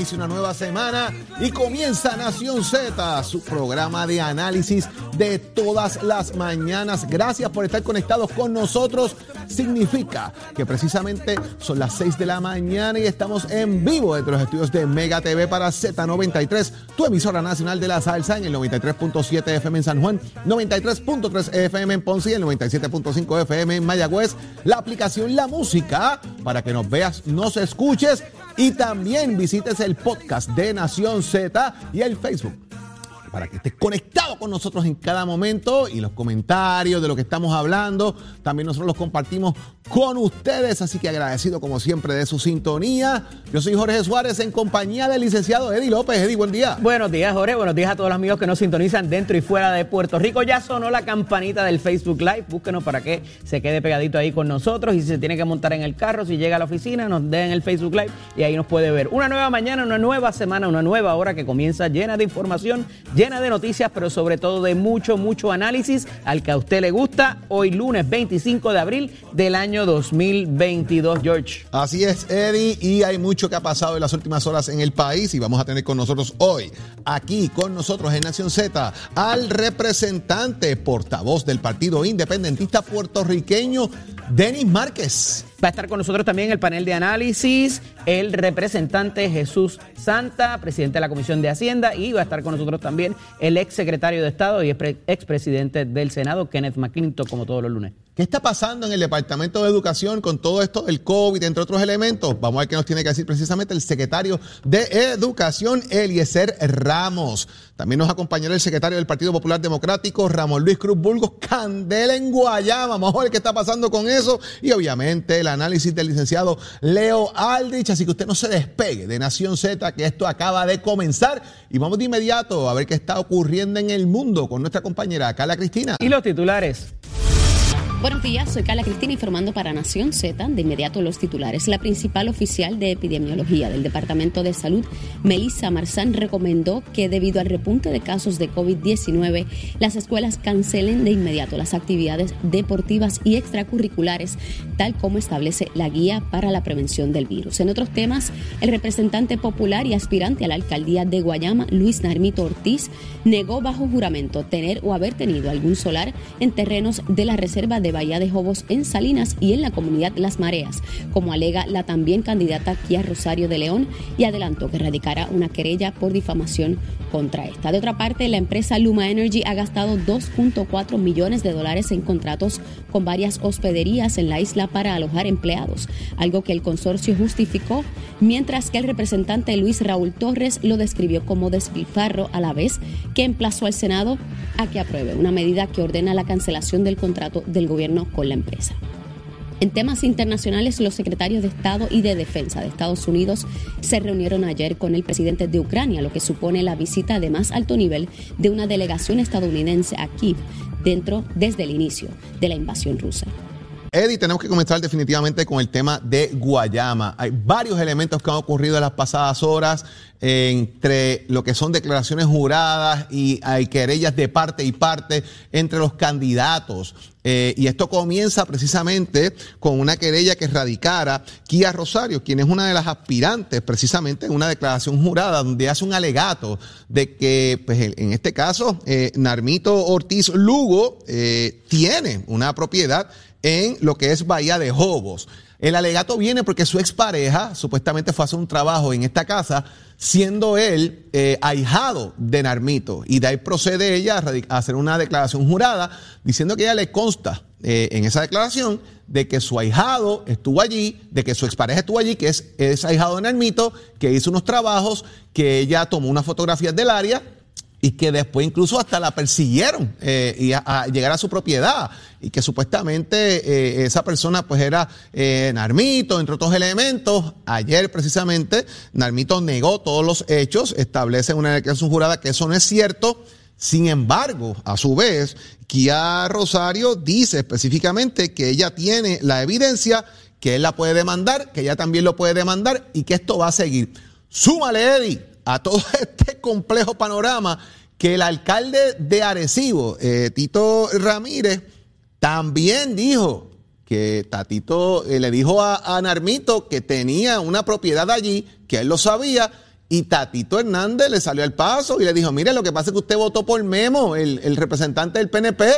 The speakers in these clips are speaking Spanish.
inicio, una nueva semana y comienza Nación Z, su programa de análisis de todas las mañanas. Gracias por estar conectados con nosotros. Significa que precisamente son las 6 de la mañana y estamos en vivo desde los estudios de Mega TV para Z93, tu emisora nacional de la salsa en el 93.7 FM en San Juan, 93.3 FM en Ponce y el 97.5 FM en Mayagüez. La aplicación La Música para que nos veas, nos escuches y también visites el podcast de Nación Z y el Facebook para que estés conectado con nosotros en cada momento y los comentarios de lo que estamos hablando. También nosotros los compartimos con ustedes, así que agradecido como siempre de su sintonía. Yo soy Jorge Suárez en compañía del licenciado Eddie López. Eddie, buen día. Buenos días, Jorge. Buenos días a todos los amigos que nos sintonizan dentro y fuera de Puerto Rico. Ya sonó la campanita del Facebook Live. Búsquenos para que se quede pegadito ahí con nosotros. Y si se tiene que montar en el carro, si llega a la oficina, nos den el Facebook Live y ahí nos puede ver. Una nueva mañana, una nueva semana, una nueva hora que comienza llena de información, llena de noticias, pero sobre todo de mucho, mucho análisis al que a usted le gusta. Hoy lunes 25 de abril del año 2022, George. Así es, Eddie, y hay mucho que ha pasado en las últimas horas en el país y vamos a tener con nosotros hoy, aquí con nosotros en Nación Z, al representante portavoz del Partido Independentista puertorriqueño, Denis Márquez. Va a estar con nosotros también el panel de análisis, el representante Jesús Santa, presidente de la Comisión de Hacienda, y va a estar con nosotros también el ex secretario de Estado y expresidente del Senado, Kenneth McClintock, como todos los lunes. ¿Qué está pasando en el Departamento de Educación con todo esto del COVID, entre otros elementos? Vamos a ver qué nos tiene que decir precisamente el secretario de Educación, Eliezer Ramos. También nos acompañará el secretario del Partido Popular Democrático, Ramón Luis Cruz Burgos, Candela en Guayama. Vamos a ver qué está pasando con eso. Y obviamente el análisis del licenciado Leo Aldrich. Así que usted no se despegue de Nación Z, que esto acaba de comenzar. Y vamos de inmediato a ver qué está ocurriendo en el mundo con nuestra compañera Carla Cristina. Y los titulares. Buenos días, soy Carla Cristina informando para Nación Z. De inmediato los titulares. La principal oficial de epidemiología del Departamento de Salud, Melissa Marzán, recomendó que debido al repunte de casos de COVID-19, las escuelas cancelen de inmediato las actividades deportivas y extracurriculares, tal como establece la guía para la prevención del virus. En otros temas, el representante popular y aspirante a la alcaldía de Guayama, Luis Narmito Ortiz, negó bajo juramento tener o haber tenido algún solar en terrenos de la reserva de Bahía de Jobos en Salinas y en la comunidad Las Mareas, como alega la también candidata Kia Rosario de León y adelantó que radicará una querella por difamación contra esta. De otra parte, la empresa Luma Energy ha gastado 2.4 millones de dólares en contratos con varias hospederías en la isla para alojar empleados, algo que el consorcio justificó, mientras que el representante Luis Raúl Torres lo describió como despilfarro a la vez que emplazó al Senado a que apruebe una medida que ordena la cancelación del contrato del gobierno con la empresa. En temas internacionales, los secretarios de Estado y de Defensa de Estados Unidos se reunieron ayer con el presidente de Ucrania, lo que supone la visita de más alto nivel de una delegación estadounidense a Kiev dentro desde el inicio de la invasión rusa. Eddie, tenemos que comenzar definitivamente con el tema de Guayama. Hay varios elementos que han ocurrido en las pasadas horas entre lo que son declaraciones juradas y hay querellas de parte y parte entre los candidatos. Eh, y esto comienza precisamente con una querella que radicara Kia Rosario, quien es una de las aspirantes precisamente en una declaración jurada donde hace un alegato de que, pues, en este caso, eh, Narmito Ortiz Lugo eh, tiene una propiedad en lo que es Bahía de Jobos. El alegato viene porque su expareja supuestamente fue a hacer un trabajo en esta casa, siendo él eh, ahijado de Narmito. Y de ahí procede ella a, hacer una declaración jurada diciendo que ella le consta eh, en esa declaración de que su ahijado estuvo allí, de que su expareja estuvo allí, que es, es ahijado de Narmito, que hizo unos trabajos, que ella tomó unas fotografías del área y que después incluso hasta la persiguieron eh, y a, llegar a su propiedad y que supuestamente eh, esa persona pues era eh, Narmito, entre otros elementos. Ayer precisamente Narmito negó todos los hechos, establece una declaración jurada que eso no es cierto. Sin embargo, a su vez, Kia Rosario dice específicamente que ella tiene la evidencia, que él la puede demandar, que ella también lo puede demandar y que esto va a seguir. Súmale, Eddie, a todo este complejo panorama que el alcalde de Arecibo, eh, Tito Ramírez, también dijo que Tatito eh, le dijo a, a Narmito que tenía una propiedad allí, que él lo sabía, y Tatito Hernández le salió al paso y le dijo, mire, lo que pasa es que usted votó por Memo, el, representante del PNP,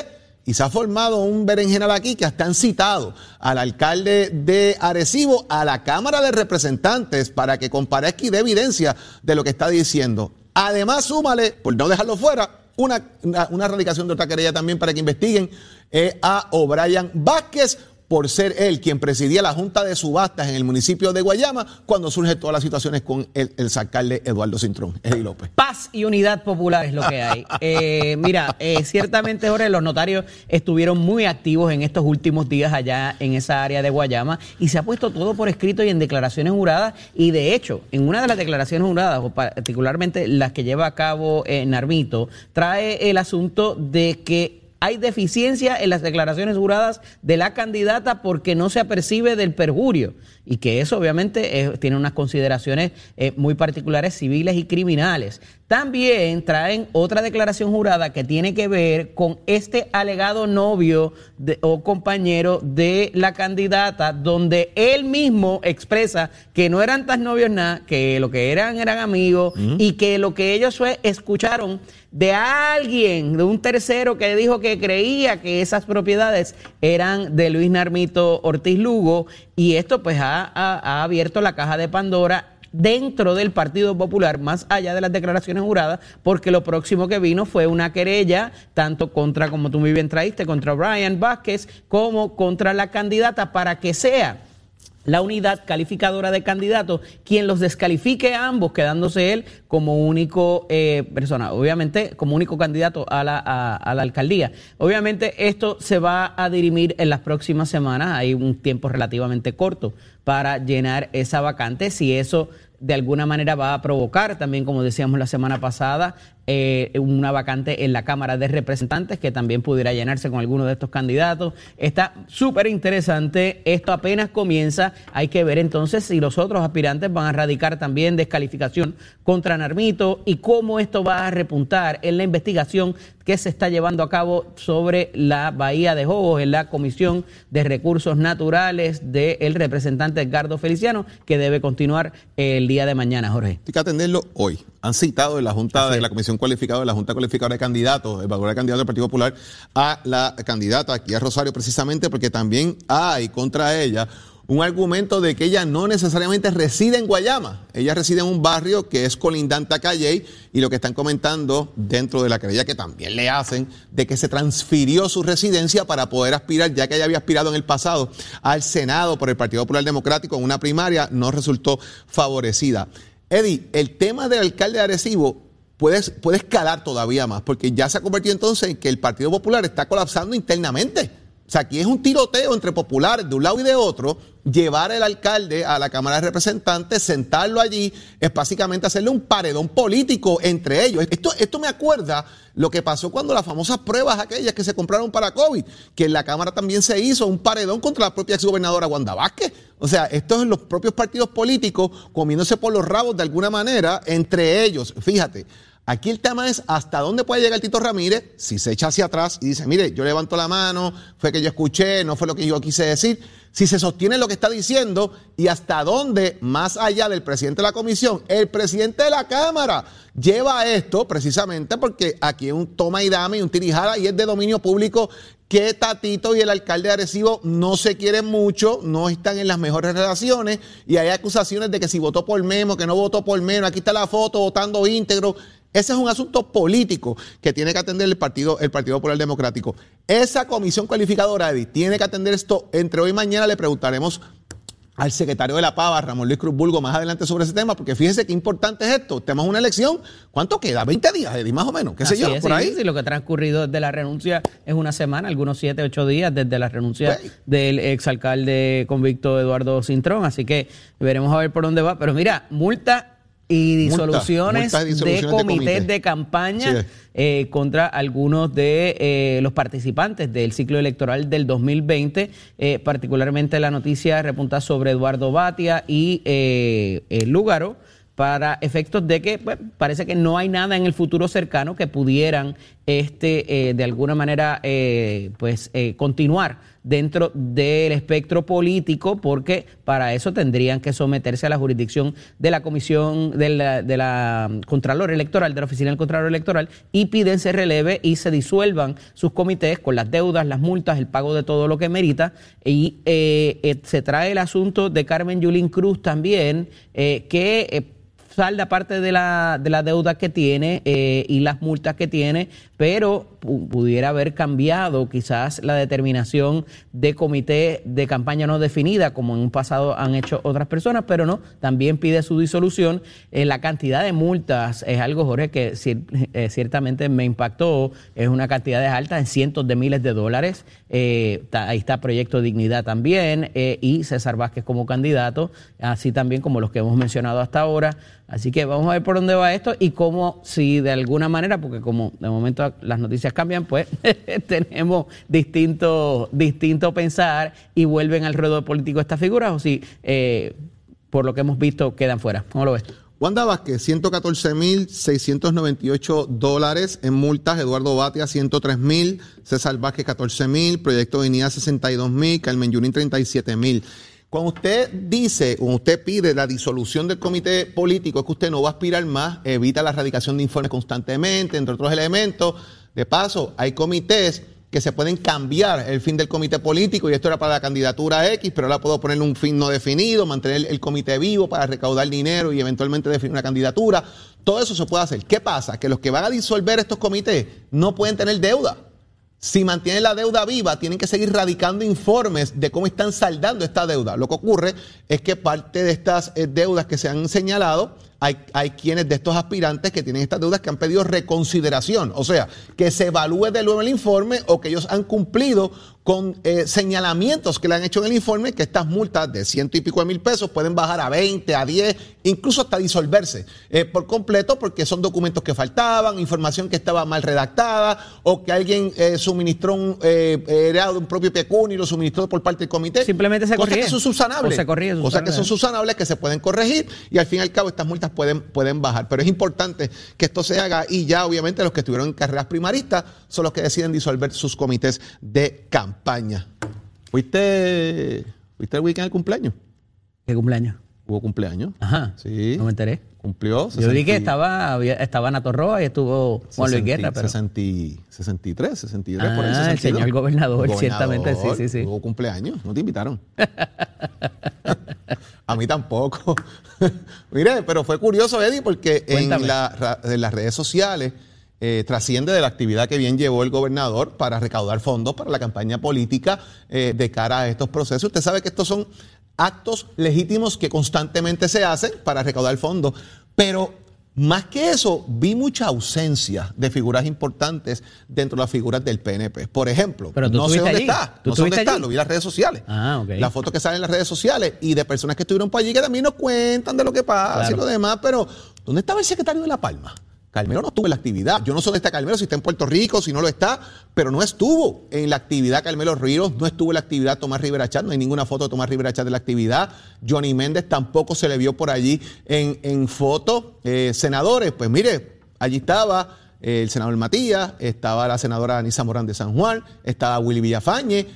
y se ha formado un berenjenal aquí que hasta han citado al alcalde de Arecibo a la Cámara de Representantes para que comparezca y dé evidencia de lo que está diciendo. Además, súmale, por no dejarlo fuera, una, una, radicación de otra querella también para que investiguen eh, a O'Brien Vázquez por ser él quien presidía la Junta de Subastas en el municipio de Guayama cuando surgen todas las situaciones con el, el alcalde Eduardo Cintrón, Eddie López. Paz y unidad popular es lo que hay. Eh, mira, eh, ciertamente, Jorge, los notarios estuvieron muy activos en estos últimos días allá en esa área de Guayama y se ha puesto todo por escrito y en declaraciones juradas y de hecho, en una de las declaraciones juradas, o particularmente las que lleva a cabo eh, Narmito, trae el asunto de que hay deficiencia en las declaraciones juradas de la candidata porque no se apercibe del perjurio y que eso obviamente eh, tiene unas consideraciones eh, muy particulares civiles y criminales. También traen otra declaración jurada que tiene que ver con este alegado novio o compañero de la candidata, donde él mismo expresa que no eran tan novios nada, que lo que eran eran amigos y que lo que ellos fue, escucharon de alguien, de un tercero que dijo que creía que esas propiedades eran de Luis Narmito Ortiz Lugo y esto pues ha, ha abierto la caja de Pandora dentro del Partido Popular, más allá de las declaraciones juradas, porque lo próximo que vino fue una querella, tanto contra, como tú muy bien traíste, contra Brian Vázquez, como contra la candidata, para que sea la unidad calificadora de candidatos, quien los descalifique a ambos, quedándose él como único eh, persona, obviamente como único candidato a la, a la alcaldía. Obviamente esto se va a dirimir en las próximas semanas, hay un tiempo relativamente corto para llenar esa vacante, si eso de alguna manera va a provocar también, como decíamos la semana pasada, eh, una vacante en la Cámara de Representantes que también pudiera llenarse con alguno de estos candidatos. Está súper interesante, esto apenas comienza, hay que ver entonces si los otros aspirantes van a radicar también descalificación contra Narmito y cómo esto va a repuntar en la investigación que se está llevando a cabo sobre la Bahía de Jobos en la Comisión de Recursos Naturales del representante Edgardo Feliciano, que debe continuar el día de mañana, Jorge. Hay que atenderlo hoy han citado en la Junta de la Comisión Cualificada, de la Junta Cualificadora de Candidatos, el valor de candidato del Partido Popular, a la candidata aquí a Rosario, precisamente porque también hay contra ella un argumento de que ella no necesariamente reside en Guayama. Ella reside en un barrio que es colindante a Calley y lo que están comentando dentro de la querella que también le hacen de que se transfirió su residencia para poder aspirar, ya que ella había aspirado en el pasado al Senado por el Partido Popular Democrático en una primaria, no resultó favorecida. Eddie, el tema del alcalde de Arecibo puede, puede escalar todavía más, porque ya se ha convertido entonces en que el Partido Popular está colapsando internamente. Sea, aquí es un tiroteo entre populares de un lado y de otro. Llevar al alcalde a la Cámara de Representantes, sentarlo allí, es básicamente hacerle un paredón político entre ellos. Esto, esto me acuerda lo que pasó cuando las famosas pruebas aquellas que se compraron para COVID, que en la Cámara también se hizo un paredón contra la propia exgobernadora Wanda Vázquez. O sea, esto es los propios partidos políticos comiéndose por los rabos de alguna manera entre ellos. Fíjate, Aquí el tema es hasta dónde puede llegar Tito Ramírez si se echa hacia atrás y dice, mire, yo levanto la mano, fue que yo escuché, no fue lo que yo quise decir. Si se sostiene lo que está diciendo y hasta dónde, más allá del presidente de la comisión, el presidente de la Cámara lleva esto precisamente porque aquí un toma y dame y un tirijada y es de dominio público que Tatito y el alcalde de Arecibo no se quieren mucho, no están en las mejores relaciones y hay acusaciones de que si votó por Memo, que no votó por Memo, aquí está la foto votando íntegro. Ese es un asunto político que tiene que atender el Partido, el Partido Popular Democrático. Esa comisión cualificadora, Edith, tiene que atender esto. Entre hoy y mañana le preguntaremos al secretario de la Pava, Ramón Luis Cruz Bulgo, más adelante sobre ese tema, porque fíjese qué importante es esto. Tenemos una elección, ¿cuánto queda? 20 días, Edith, más o menos, qué sé yo, por ahí. Sí, lo que ha transcurrido desde la renuncia es una semana, algunos 7, 8 días desde la renuncia pues. del exalcalde convicto Eduardo Cintrón, así que veremos a ver por dónde va. Pero mira, multa y disoluciones, multas y disoluciones de de comités comité. de campaña Sí. eh, contra algunos de eh, los participantes del ciclo electoral del 2020. Eh, particularmente la noticia repunta sobre Eduardo Batia y eh, Lúgaro para efectos de que parece que no hay nada en el futuro cercano que pudieran este eh, de alguna manera eh, pues eh, continuar dentro del espectro político porque para eso tendrían que someterse a la jurisdicción de la comisión de la, de la um, Contralor Electoral, de la Oficina del Contralor Electoral y piden se releve y se disuelvan sus comités con las deudas, las multas, el pago de todo lo que merita. Y eh, eh, se trae el asunto de Carmen Yulín Cruz también eh, que eh, salda parte de la, de la deuda que tiene y las multas que tiene, pero pu- pudiera haber cambiado quizás la determinación de comité de campaña no definida, como en un pasado han hecho otras personas, pero no, también pide su disolución. Eh, la cantidad de multas es algo, Jorge, que eh, ciertamente me impactó, es una cantidad alta en cientos de miles de dólares. Eh, ahí está Proyecto Dignidad también y César Vázquez como candidato, así también como los que hemos mencionado hasta ahora. Así que vamos a ver por dónde va esto y cómo, si de alguna manera, porque como de momento las noticias cambian, pues tenemos distinto, distinto pensar y vuelven al ruedo político estas figuras o si, eh, por lo que hemos visto, quedan fuera. ¿Cómo lo ves? Wanda Vázquez, 114.698 dólares en multas. Eduardo Batia, 103.000. César Vázquez, 14.000. Proyecto Dignidad, 62.000. Carmen Yurín, 37.000. Cuando usted dice, cuando usted pide la disolución del comité político, es que usted no va a aspirar más, evita la erradicación de informes constantemente, entre otros elementos. De paso, hay comités que se pueden cambiar el fin del comité político y esto era para la candidatura X, pero ahora puedo ponerle un fin no definido, mantener el comité vivo para recaudar dinero y eventualmente definir una candidatura. Todo eso se puede hacer. ¿Qué pasa? Que los que van a disolver estos comités no pueden tener deuda. Si mantienen la deuda viva, tienen que seguir radicando informes de cómo están saldando esta deuda. Lo que ocurre es que parte de estas eh, deudas que se han señalado, hay, hay quienes de estos aspirantes que tienen estas deudas que han pedido reconsideración. O sea, que se evalúe de nuevo el informe o que ellos han cumplido con eh, señalamientos que le han hecho en el informe que estas multas de ciento y pico de mil pesos pueden bajar a 20, a 10, incluso hasta disolverse eh, por completo porque son documentos que faltaban, información que estaba mal redactada o que alguien eh, suministró un, eh, era de un propio pecunio y lo suministró por parte del comité. Simplemente se Cosas corrige. que son subsanables. O se corrige, Cosas que son subsanables que se pueden corregir y al fin y al cabo estas multas pueden, pueden bajar. Pero es importante que esto se haga y ya obviamente los que estuvieron en carreras primaristas son los que deciden disolver sus comités de campaña. ¿Fuiste, ¿fuiste el weekend del cumpleaños? ¿Qué cumpleaños? Hubo cumpleaños. Ajá. Sí. No me enteré. Cumplió. Yo vi que 60 estaba, había- estaba Nato Roa y estuvo Juan Luis 60, Guerra, pero 60, 63, 63 por ahí. Ah, el 62. señor gobernador, ciertamente, sí, sí, sí. Hubo cumpleaños, no te invitaron. A mí tampoco. Mire, pero fue curioso, Eddie, porque en, la en las redes sociales eh, trasciende de la actividad que bien llevó el gobernador para recaudar fondos para la campaña política eh, de cara a estos procesos. Usted sabe que estos son actos legítimos que constantemente se hacen para recaudar fondos, pero más que eso, vi mucha ausencia de figuras importantes dentro de las figuras del PNP. Por ejemplo, Pero no sé dónde allí. está, ¿Tú no sé dónde está, lo vi en las redes sociales. Ah, ok. Las fotos que salen en las redes sociales y de personas que estuvieron por allí que también nos cuentan de lo que pasa Claro. y lo demás, pero ¿dónde estaba el secretario de La Palma? Carmelo no estuvo en la actividad. Yo no sé dónde está Carmelo, si está en Puerto Rico, si no lo está, pero no estuvo en la actividad Carmelo Ríos, no estuvo en la actividad Tomás Rivera Chat, no hay ninguna foto de Tomás Rivera Chat de la actividad. Johnny Méndez tampoco se le vio por allí en, en foto. Eh, senadores, pues mire, allí estaba eh, el senador Matías, estaba la senadora Anisa Morán de San Juan, estaba Willy Villafañe,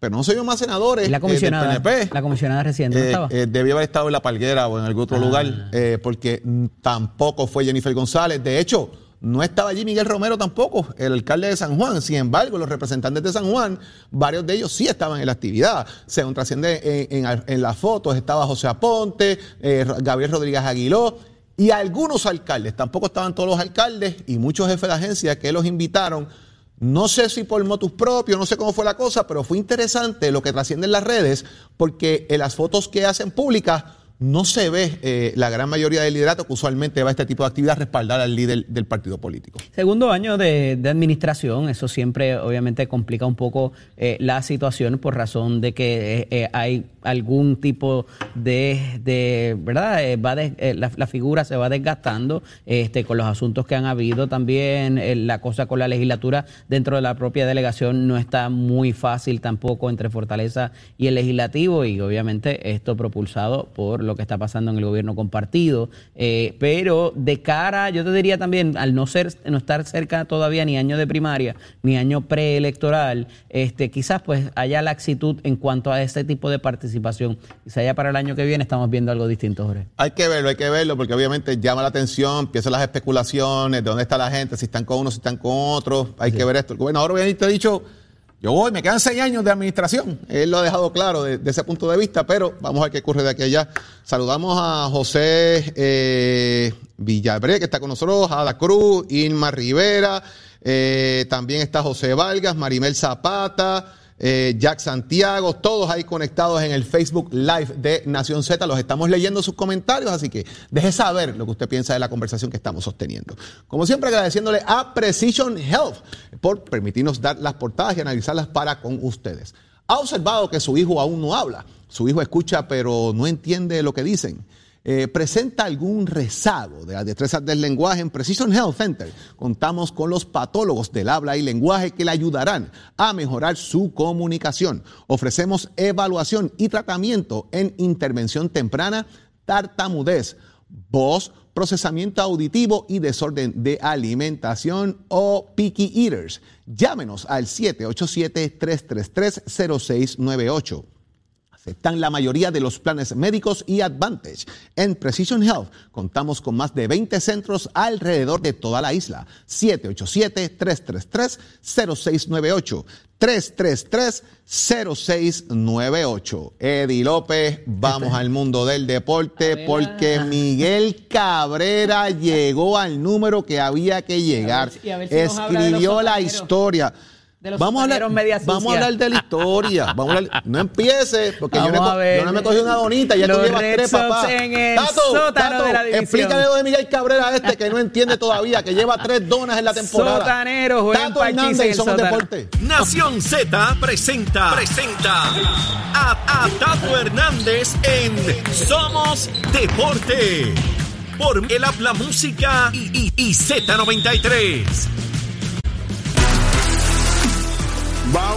pero no se vio más senadores ¿Y la eh, del comisionada, PNP. la comisionada reciente no Eh, estaba. eh, debió haber estado en La Palguera o en algún otro Ah. lugar, eh, porque tampoco fue Jennifer González. De hecho, no estaba allí Miguel Romero tampoco, el alcalde de San Juan. Sin embargo, los representantes de San Juan, varios de ellos sí estaban en la actividad. Según trasciende en, en- en las fotos, estaba José Aponte, Gabriel Rodríguez Aguiló. Y algunos alcaldes, tampoco estaban todos los alcaldes y muchos jefes de agencia que los invitaron no sé si por motus propio, no sé cómo fue la cosa, pero fue interesante lo que trasciende en las redes, porque en las fotos que hacen públicas no se ve eh, la gran mayoría del liderato que usualmente va a este tipo de actividad respaldar al líder del partido político. Segundo año de, administración, eso siempre obviamente complica un poco eh, la situación por razón de que eh, hay algún tipo de, ¿verdad? va la, figura se va desgastando este, con los asuntos que han habido también, la cosa con la legislatura dentro de la propia delegación no está muy fácil tampoco entre Fortaleza y el legislativo y obviamente esto propulsado por lo que está pasando en el gobierno compartido. Eh, pero de cara, yo te diría también, al no ser, no estar cerca todavía ni año de primaria, ni año preelectoral, este, quizás pues haya laxitud en cuanto a este tipo de participación. Quizás ya para el año que viene estamos viendo algo distinto, Jorge. Hay que verlo, hay que verlo, porque obviamente llama la atención, empiezan las especulaciones, de dónde está la gente, si están con uno, si están con otro. Hay que ver esto. El gobernador obviamente ha dicho yo voy, me quedan seis años de administración. Él lo ha dejado claro de, ese punto de vista, pero vamos a ver qué ocurre de aquí a allá. Saludamos a José eh, Villabre, que está con nosotros, Ada Cruz, Irma Rivera, eh, también está José Vargas, Marimel Zapata. Eh, Jack Santiago, todos ahí conectados en el Facebook Live de Nación Z. Los estamos leyendo sus comentarios, así que deje saber lo que usted piensa de la conversación que estamos sosteniendo. Como siempre, agradeciéndole a Precision Health por permitirnos dar las portadas y analizarlas para con ustedes. Ha observado que su hijo aún no habla. Su hijo escucha, pero no entiende lo que dicen. Eh, presenta algún rezago de las destrezas del lenguaje, en Precision Health Center contamos con los patólogos del habla y lenguaje que le ayudarán a mejorar su comunicación. Ofrecemos evaluación y tratamiento en intervención temprana, tartamudez, voz, procesamiento auditivo y desorden de alimentación o picky eaters. Llámenos al 787-333-0698 están la mayoría de los planes médicos y Advantage. En Precision Health contamos con más de 20 centros alrededor de toda la isla. 787-333-0698. 333-0698. Eddie López, vamos al mundo del deporte porque Miguel Cabrera llegó al número que había que llegar. Escribió la historia vamos a hablar, vamos a hablar de la historia. Vamos a no empiece, porque yo, no me cogí una donita y ya tú llevas tres, papás. Tato, Tato, explícale lo de Miguel Cabrera a este que no entiende todavía, que lleva tres donas en la temporada. Sotanero, Tato Hernández y Somos Deporte. Nación Z presenta, presenta a, a Tato Hernández en Somos Deporte. Por el habla música y, y, y Z93.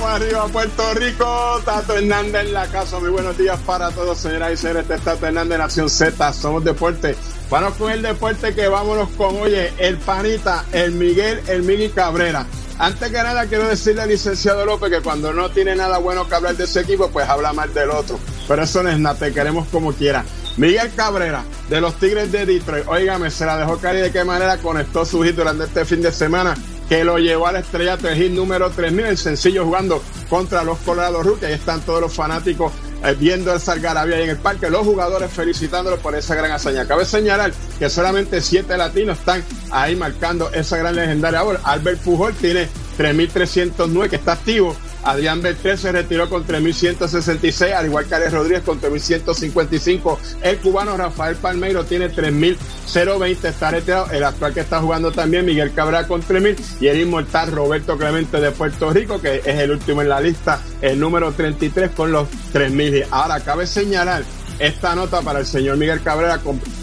Arriba Puerto Rico, Tato Hernández en la casa. Muy buenos días para todos, señoras y señores. Este es Tato Hernández, Nación Z. Somos deporte. Vamos con el deporte que vámonos con, oye, el panita, el Miguel, el Miguel Cabrera. Antes que nada, quiero decirle al licenciado López que cuando no tiene nada bueno que hablar de ese equipo, pues habla mal del otro. Pero eso no es nada, te queremos como quiera. Miguel Cabrera, de los Tigres de Detroit, óigame, se la dejó caer de qué manera conectó su hit durante este fin de semana que lo llevó al estrellato de hit número 3000, el sencillo jugando contra los Colorado Rookies. Ahí están todos los fanáticos eh, viendo el Salgarabia ahí en el parque, los jugadores felicitándolo por esa gran hazaña. Cabe señalar que solamente siete latinos están ahí marcando esa gran legendaria obra. Albert Pujol tiene 3.309 que está activo Adrián Beltré se retiró con 3.166, al igual que Alex Rodríguez con 3.155. El cubano Rafael Palmeiro tiene 3.020, está retirado. El actual que está jugando también, Miguel Cabrera con 3.000. Y el inmortal Roberto Clemente de Puerto Rico, que es el último en la lista, el número 33 con los 3.000. Ahora, cabe señalar esta nota para el señor Miguel Cabrera,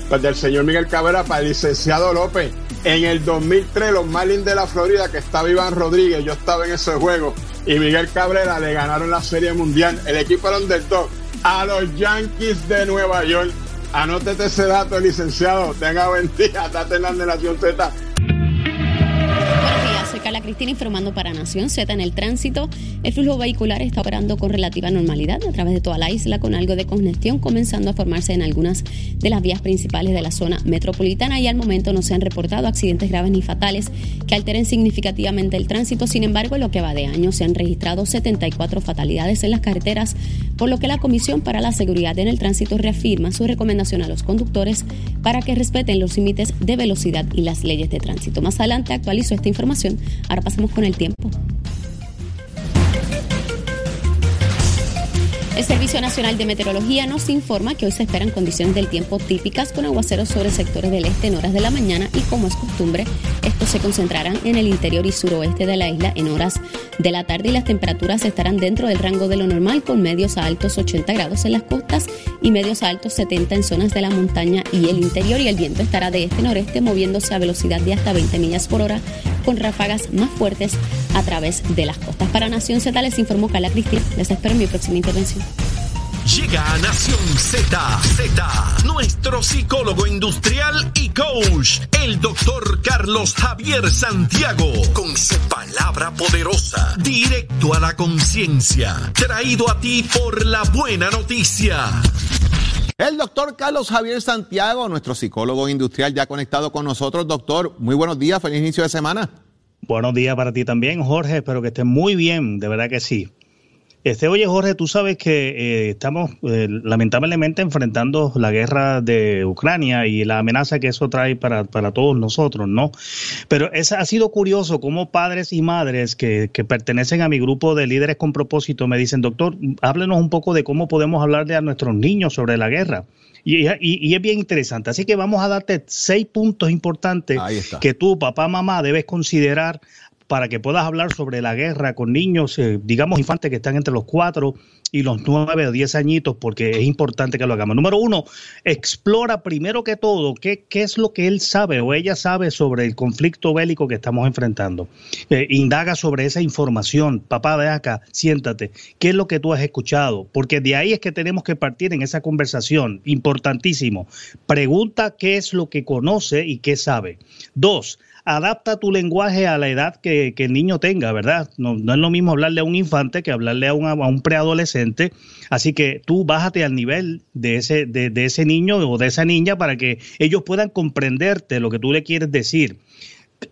pues del señor Miguel Cabrera para el licenciado López. En el 2003, los Marlins de la Florida, que estaba Iván Rodríguez, yo estaba en ese juego, y Miguel Cabrera le ganaron la Serie Mundial, el equipo era underdog, a los Yankees de Nueva York. Anótete ese dato, licenciado. Tenga buen día. Date en la Nación Z Carla Cristina informando para Nación Z en el tránsito. El flujo vehicular está operando con relativa normalidad a través de toda la isla con algo de congestión comenzando a formarse en algunas de las vías principales de la zona metropolitana y al momento no se han reportado accidentes graves ni fatales que alteren significativamente el tránsito. Sin embargo, en lo que va de año se han registrado 74 fatalidades en las carreteras, por lo que la Comisión para la Seguridad en el Tránsito reafirma su recomendación a los conductores para que respeten los límites de velocidad y las leyes de tránsito. Más adelante actualizo esta información Ahora pasamos con el tiempo. El Servicio Nacional de Meteorología nos informa que hoy se esperan condiciones del tiempo típicas con aguaceros sobre sectores del este en horas de la mañana y como es costumbre, estos se concentrarán en el interior y suroeste de la isla en horas de la tarde y las temperaturas estarán dentro del rango de lo normal con medios a altos 80 grados en las costas y medios a altos 70 en zonas de la montaña y el interior y el viento estará de este noreste moviéndose a velocidad de hasta 20 millas por hora con ráfagas más fuertes a través de las costas. Para Nación Z les informó Carla Cristina. Les espero en mi próxima intervención. Llega a Nación Z, Z, nuestro psicólogo industrial y coach, el doctor Carlos Javier Santiago, con su palabra poderosa, directo a la conciencia, traído a ti por la buena noticia. El doctor Carlos Javier Santiago, nuestro psicólogo industrial, ya conectado con nosotros. Doctor, muy buenos días, feliz inicio de semana. Buenos días para ti también, Jorge. Espero que estés muy bien, de verdad que sí. Este, oye, Jorge, tú sabes que eh, estamos eh, lamentablemente enfrentando la guerra de Ucrania y la amenaza que eso trae para, para todos nosotros, ¿no? Pero es, ha sido curioso cómo padres y madres que, que, pertenecen a mi grupo de líderes con propósito me dicen, doctor, háblenos un poco de cómo podemos hablarle a nuestros niños sobre la guerra. Y, y, y, es bien interesante. Así que vamos a darte seis puntos importantes que tú, papá, mamá, debes considerar para que puedas hablar sobre la guerra con niños, eh, digamos infantes que están entre los cuatro y los nueve o diez añitos, porque es importante que lo hagamos. Número uno, explora primero que todo qué, qué es lo que él sabe o ella sabe sobre el conflicto bélico que estamos enfrentando. Eh, indaga sobre esa información. Papá, de acá, siéntate. ¿Qué es lo que tú has escuchado? Porque de ahí es que tenemos que partir en esa conversación. Importantísimo. Pregunta qué es lo que conoce y qué sabe. Dos, adapta tu lenguaje a la edad que, que el niño tenga, ¿verdad? No, es lo mismo hablarle a un infante que hablarle a, un, a un preadolescente. Así que tú bájate al nivel de ese, de, de ese niño o de esa niña para que ellos puedan comprenderte lo que tú le quieres decir.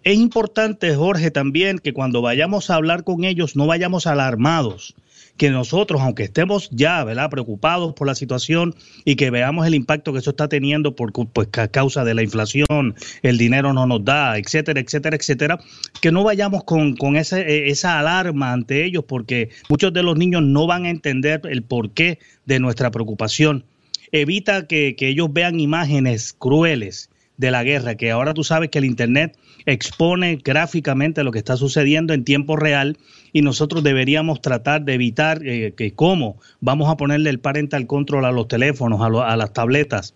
Es importante, Jorge, también que cuando vayamos a hablar con ellos no vayamos alarmados que nosotros, aunque estemos ya ¿verdad? preocupados por la situación y que veamos el impacto que eso está teniendo por pues, a causa de la inflación, el dinero no nos da, etcétera, etcétera, etcétera, que no vayamos con, con ese, esa alarma ante ellos porque muchos de los niños no van a entender el porqué de nuestra preocupación. Evita que, que ellos vean imágenes crueles de la guerra, que ahora tú sabes que el Internet expone gráficamente lo que está sucediendo en tiempo real y nosotros deberíamos tratar de evitar eh, que cómo vamos a ponerle el parental control a los teléfonos, a, las tabletas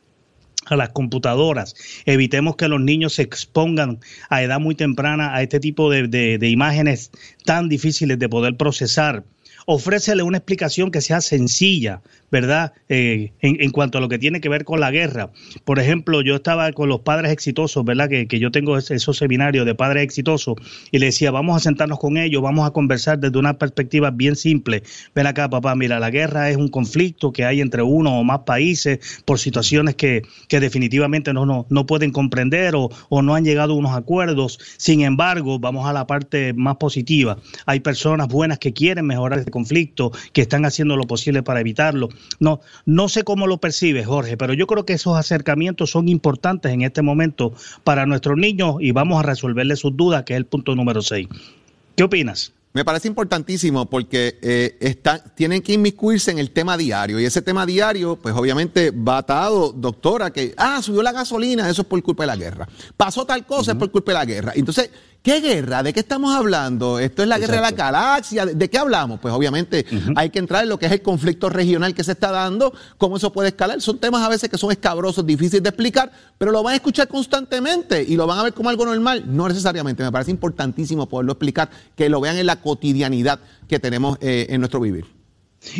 a las computadoras. Evitemos que los niños se expongan a edad muy temprana a este tipo de imágenes tan difíciles de poder procesar ofrécele una explicación que sea sencilla, ¿verdad? Eh, en, en, cuanto a lo que tiene que ver con la guerra. Por ejemplo, yo estaba con los padres exitosos, ¿verdad? Que, que yo tengo esos seminarios de padres exitosos y le decía, vamos a sentarnos con ellos, vamos a conversar desde una perspectiva bien simple. Ven acá, papá, mira, la guerra es un conflicto que hay entre uno o más países por situaciones que, que definitivamente no, no, no pueden comprender o, o no han llegado a unos acuerdos. Sin embargo, vamos a la parte más positiva. Hay personas buenas que quieren mejorar este conflicto, que están haciendo lo posible para evitarlo. No, no sé cómo lo percibes, Jorge, pero yo creo que esos acercamientos son importantes en este momento para nuestros niños y vamos a resolverle sus dudas, que es el punto número 6. ¿Qué opinas? Me parece importantísimo porque eh, está, tienen que inmiscuirse en el tema diario y ese tema diario, pues obviamente va atado, doctora, que, ah, subió la gasolina, eso es por culpa de la guerra. Pasó tal cosa, uh -huh. es por culpa de la guerra. Entonces, ¿Qué guerra? ¿De qué estamos hablando? ¿Esto es la Exacto. guerra de la galaxia? ¿De qué hablamos? Pues obviamente uh -huh. hay que entrar en lo que es el conflicto regional que se está dando, cómo eso puede escalar. Son temas a veces que son escabrosos, difíciles de explicar, pero lo van a escuchar constantemente y lo van a ver como algo normal. No necesariamente, me parece importantísimo poderlo explicar, que lo vean en la cotidianidad que tenemos eh, en nuestro vivir.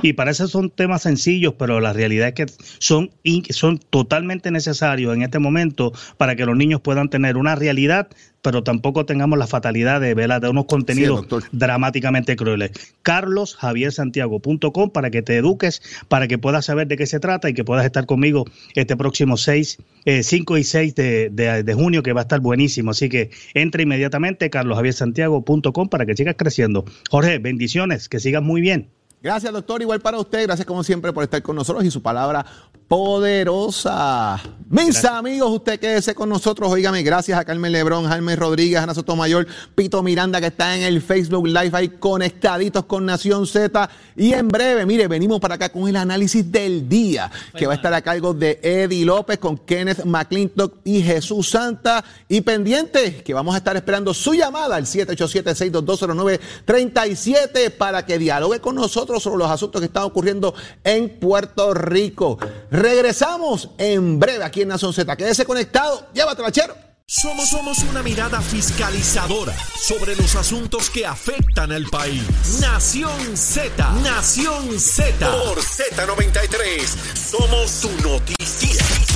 Y para eso son temas sencillos, pero la realidad es que son, son totalmente necesarios en este momento para que los niños puedan tener una realidad, pero tampoco tengamos la fatalidad de, ¿verdad? de unos contenidos sí, dramáticamente crueles. carlosjaviersantiago.com para que te eduques, para que puedas saber de qué se trata y que puedas estar conmigo este próximo 6, eh, 5 y 6 de, de, de, junio, que va a estar buenísimo. Así que entra inmediatamente carlosjaviersantiago.com para que sigas creciendo. Jorge, bendiciones, que sigas muy bien. Gracias, doctor. Igual para usted. Gracias, como siempre, por estar con nosotros y su palabra poderosa. Mis amigos, usted quédese con nosotros. Óigame, gracias a Carmen Lebrón, Jaime Rodríguez, Ana Sotomayor, Pito Miranda, que está en el Facebook Live ahí conectaditos con Nación Z. Y en breve, mire, venimos para acá con el análisis del día, que va a estar a cargo de Eddie López con Kenneth McClintock y Jesús Santa. Y pendiente, que vamos a estar esperando su llamada al 787-62209-37 para que dialogue con nosotros sobre los asuntos que están ocurriendo en Puerto Rico. Regresamos en breve aquí en Nación Z. Quédese conectado. Llévatela, chero. Somos, somos una mirada fiscalizadora sobre los asuntos que afectan al país. Nación Z, Nación Z. Por Z93, somos su noticia.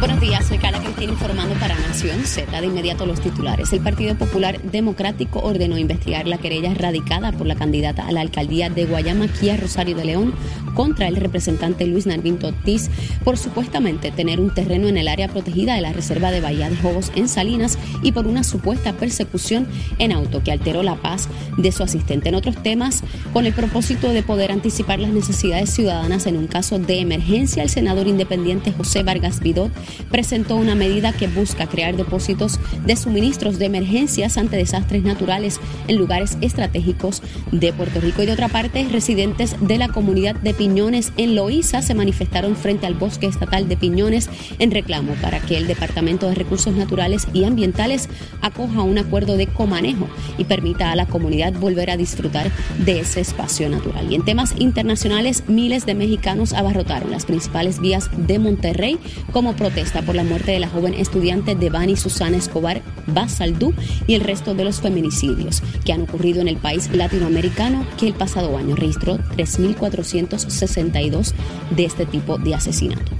Buenos días, soy Carla Cristina informando para Nación Z. De inmediato los titulares. El Partido Popular Democrático ordenó investigar la querella radicada por la candidata a la alcaldía de Guayama, Kia Rosario de León, contra el representante Luis Narvín Ortiz por supuestamente tener un terreno en el área protegida de la Reserva de Bahía de Jobos en Salinas y por una supuesta persecución en auto que alteró la paz de su asistente. En otros temas, con el propósito de poder anticipar las necesidades ciudadanas en un caso de emergencia, el senador independiente José Vargas Vidot presentó una medida que busca crear depósitos de suministros de emergencias ante desastres naturales en lugares estratégicos de Puerto Rico. Y de otra parte, residentes de la comunidad de Piñones en Loíza se manifestaron frente al bosque estatal de Piñones en reclamo para que el Departamento de Recursos Naturales y Ambientales acoja un acuerdo de comanejo y permita a la comunidad volver a disfrutar de ese espacio natural. Y en temas internacionales, miles de mexicanos abarrotaron las principales vías de Monterrey como protesta está por la muerte de la joven estudiante Devani Susana Escobar Basaldú y el resto de los feminicidios que han ocurrido en el país latinoamericano que el pasado año registró 3.462 de este tipo de asesinato.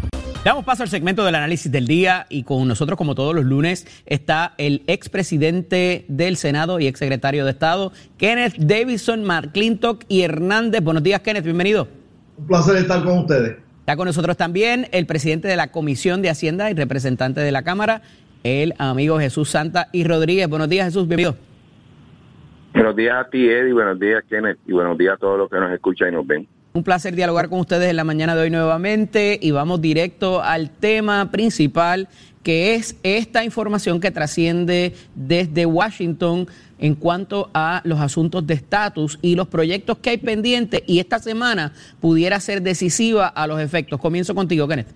Damos paso al segmento del análisis del día y con nosotros, como todos los lunes, está el expresidente del Senado y exsecretario de Estado, Kenneth Davidson, McClintock y Hernández. Buenos días, Kenneth, bienvenido. Un placer estar con ustedes. Está con nosotros también el presidente de la Comisión de Hacienda y representante de la Cámara, el amigo Jesús Santa y Rodríguez. Buenos días, Jesús, bienvenido. Buenos días a ti, Eddie, buenos días, Kenneth, y buenos días a todos los que nos escuchan y nos ven. Un placer dialogar con ustedes en la mañana de hoy nuevamente y vamos directo al tema principal que es esta información que trasciende desde Washington en cuanto a los asuntos de estatus y los proyectos que hay pendientes y esta semana pudiera ser decisiva a los efectos. Comienzo contigo, Kenneth.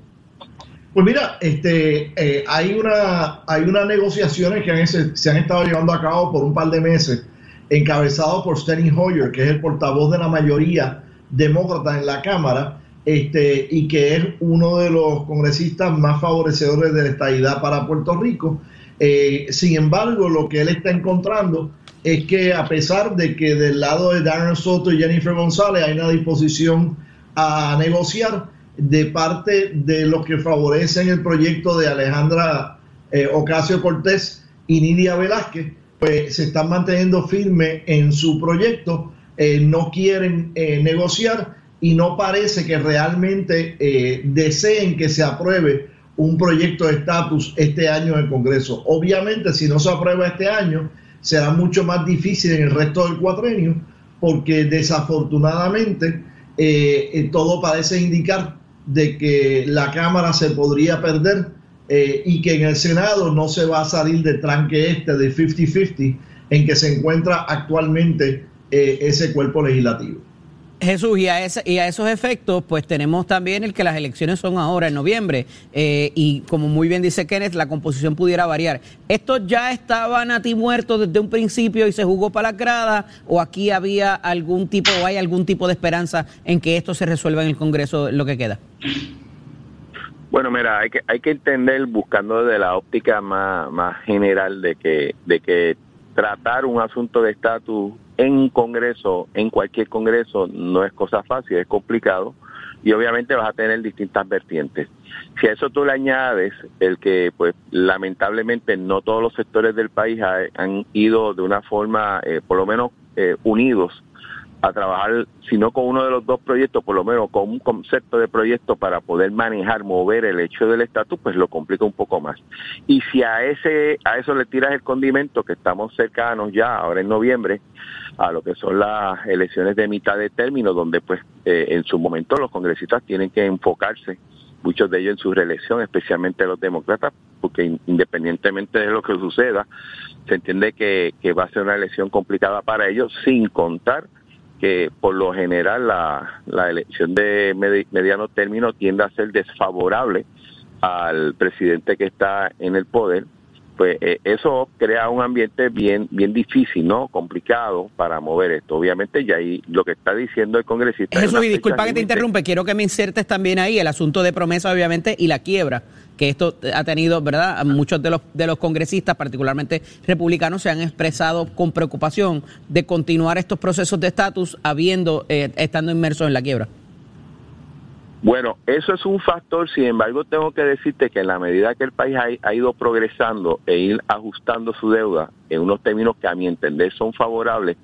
Pues mira, este, eh, hay una hay unas negociaciones que se han estado llevando a cabo por un par de meses, encabezado por Steny Hoyer, que es el portavoz de la mayoría demócrata en la Cámara, este, y que es uno de los congresistas más favorecedores de la estabilidad para Puerto Rico. Eh, sin embargo, lo que él está encontrando es que a pesar de que del lado de Darren Soto y Jennifer González hay una disposición a negociar de parte de los que favorecen el proyecto de Alejandra eh, Ocasio Cortés y Nidia Velázquez, pues se están manteniendo firmes en su proyecto, eh, no quieren negociar y no parece que realmente eh, deseen que se apruebe un proyecto de estatus este año en el Congreso. Obviamente, si no se aprueba este año, será mucho más difícil en el resto del cuatrenio, porque desafortunadamente eh, eh, todo parece indicar de que la Cámara se podría perder y que en el Senado no se va a salir del tranque este de 50-50 en que se encuentra actualmente ese cuerpo legislativo. Jesús, y a, y a esos efectos, pues tenemos también el que las elecciones son ahora, en noviembre, eh, y como muy bien dice Kenneth, la composición pudiera variar. ¿Estos ya estaban a ti muertos desde un principio y se jugó para la grada, o aquí había algún tipo, o hay algún tipo de esperanza en que esto se resuelva en el Congreso lo que queda? Bueno, mira, hay que, entender, buscando desde la óptica más, más general, de que tratar un asunto de estatus en un congreso, en cualquier congreso, no es cosa fácil, es complicado y obviamente vas a tener distintas vertientes. Si a eso tú le añades el que, pues, lamentablemente no todos los sectores del país han ido de una forma, eh, por lo menos, eh, unidos a trabajar, si no con uno de los dos proyectos, por lo menos con un concepto de proyecto para poder manejar, mover el hecho del estatus, pues lo complica un poco más. Y si a ese a eso le tiras el condimento, que estamos cercanos ya, ahora en noviembre, a lo que son las elecciones de mitad de término, donde pues eh, en su momento los congresistas tienen que enfocarse muchos de ellos en su reelección, especialmente los demócratas, porque independientemente de lo que suceda, se entiende que, que va a ser una elección complicada para ellos, sin contar que por lo general la, la elección de mediano término tiende a ser desfavorable al presidente que está en el poder, pues eh, eso crea un ambiente bien bien difícil, ¿no? Complicado para mover esto. Obviamente, ya ahí lo que está diciendo el congresista... Jesús, y disculpa que te interrumpe, quiero que me insertes también ahí el asunto de promesa, obviamente, y la quiebra que esto ha tenido, ¿verdad? Muchos de los, de los congresistas, particularmente republicanos, se han expresado con preocupación de continuar estos procesos de estatus habiendo, eh, estando inmersos en la quiebra. Bueno, eso es un factor, sin embargo, tengo que decirte que en la medida que el país ha, ido progresando e ir ajustando su deuda en unos términos que a mi entender son favorables,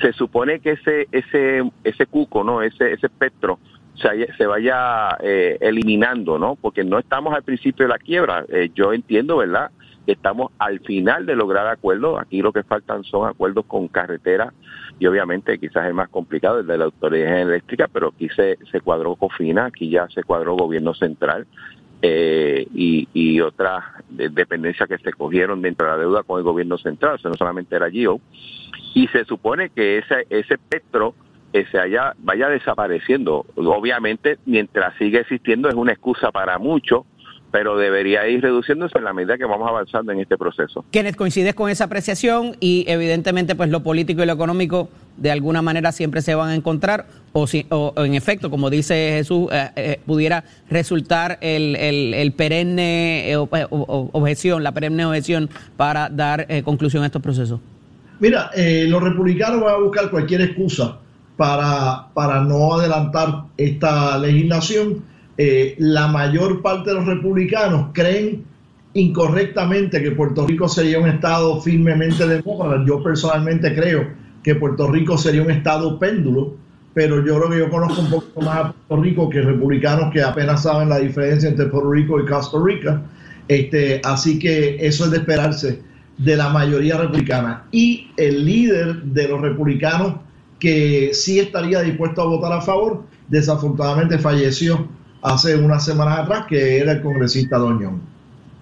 se supone que ese ese ese cuco, no, ese ese espectro se, vaya eh, eliminando, ¿no? Porque no estamos al principio de la quiebra. Eh, yo entiendo, ¿verdad? Que estamos al final de lograr acuerdos. Aquí lo que faltan son acuerdos con carretera y obviamente quizás es más complicado el de la autoridad eléctrica, pero aquí se, cuadró COFINA, aquí ya se cuadró gobierno central. Eh, y, y otras dependencias que se cogieron dentro de la deuda con el gobierno central, o sea, no solamente era GIO, y se supone que ese, ese espectro se haya, vaya desapareciendo. Obviamente, mientras sigue existiendo, es una excusa para muchos, pero debería ir reduciéndose en la medida que vamos avanzando en este proceso. Kenneth, coincides con esa apreciación y evidentemente pues lo político y lo económico de alguna manera siempre se van a encontrar o, si, o, en efecto, como dice Jesús, eh, eh, pudiera resultar el, el, perenne eh, objeción, la perenne objeción para dar conclusión a estos procesos. Mira, los republicanos van a buscar cualquier excusa para, para no adelantar esta legislación. Eh, la mayor parte de los republicanos creen incorrectamente que Puerto Rico sería un estado firmemente demócrata. Yo personalmente creo que Puerto Rico sería un estado péndulo, pero yo creo que yo conozco un poco más a Puerto Rico que republicanos que apenas saben la diferencia entre Puerto Rico y Costa Rica. Este, así que eso es de esperarse de la mayoría republicana. Y el líder de los republicanos que sí estaría dispuesto a votar a favor, desafortunadamente falleció hace unas semanas atrás, que era el congresista Doñón.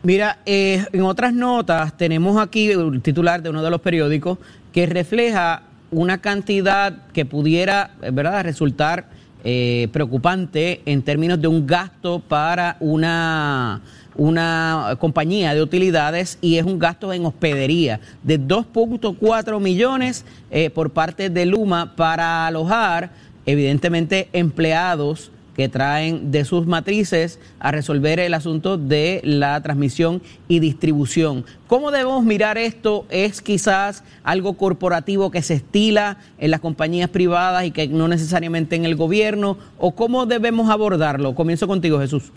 Mira, eh, en otras notas tenemos aquí un titular de uno de los periódicos que refleja una cantidad que pudiera, ¿verdad?, resultar eh, preocupante en términos de un gasto para una una compañía de utilidades y es un gasto en hospedería de 2.4 millones eh, por parte de Luma para alojar, evidentemente, empleados que traen de sus matrices a resolver el asunto de la transmisión y distribución. ¿Cómo debemos mirar esto? ¿Es quizás algo corporativo que se estila en las compañías privadas y que no necesariamente en el gobierno? ¿O cómo debemos abordarlo? Comienzo contigo, Jesús.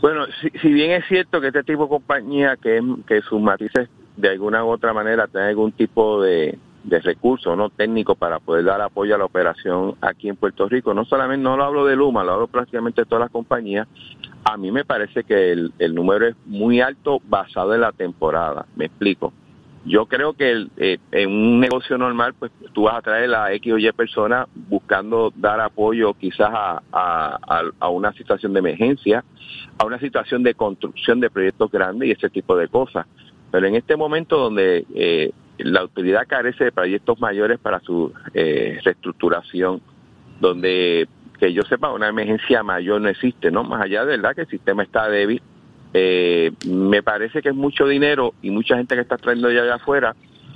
Bueno, si, bien es cierto que este tipo de compañía, que, que sus matices de alguna u otra manera tienen algún tipo de, de recursos no técnicos para poder dar apoyo a la operación aquí en Puerto Rico. No solamente, no lo hablo de Luma, lo hablo prácticamente de todas las compañías. A mí me parece que el, el número es muy alto basado en la temporada. Me explico. Yo creo que eh, en un negocio normal, pues tú vas a traer a X o Y personas buscando dar apoyo quizás a, a, una situación de emergencia, a una situación de construcción de proyectos grandes y ese tipo de cosas. Pero en este momento donde eh, la autoridad carece de proyectos mayores para su eh, reestructuración, donde que yo sepa una emergencia mayor no existe, ¿no? Más allá de verdad que el sistema está débil eh, me parece que es mucho dinero y mucha gente que está trayendo ya de afuera,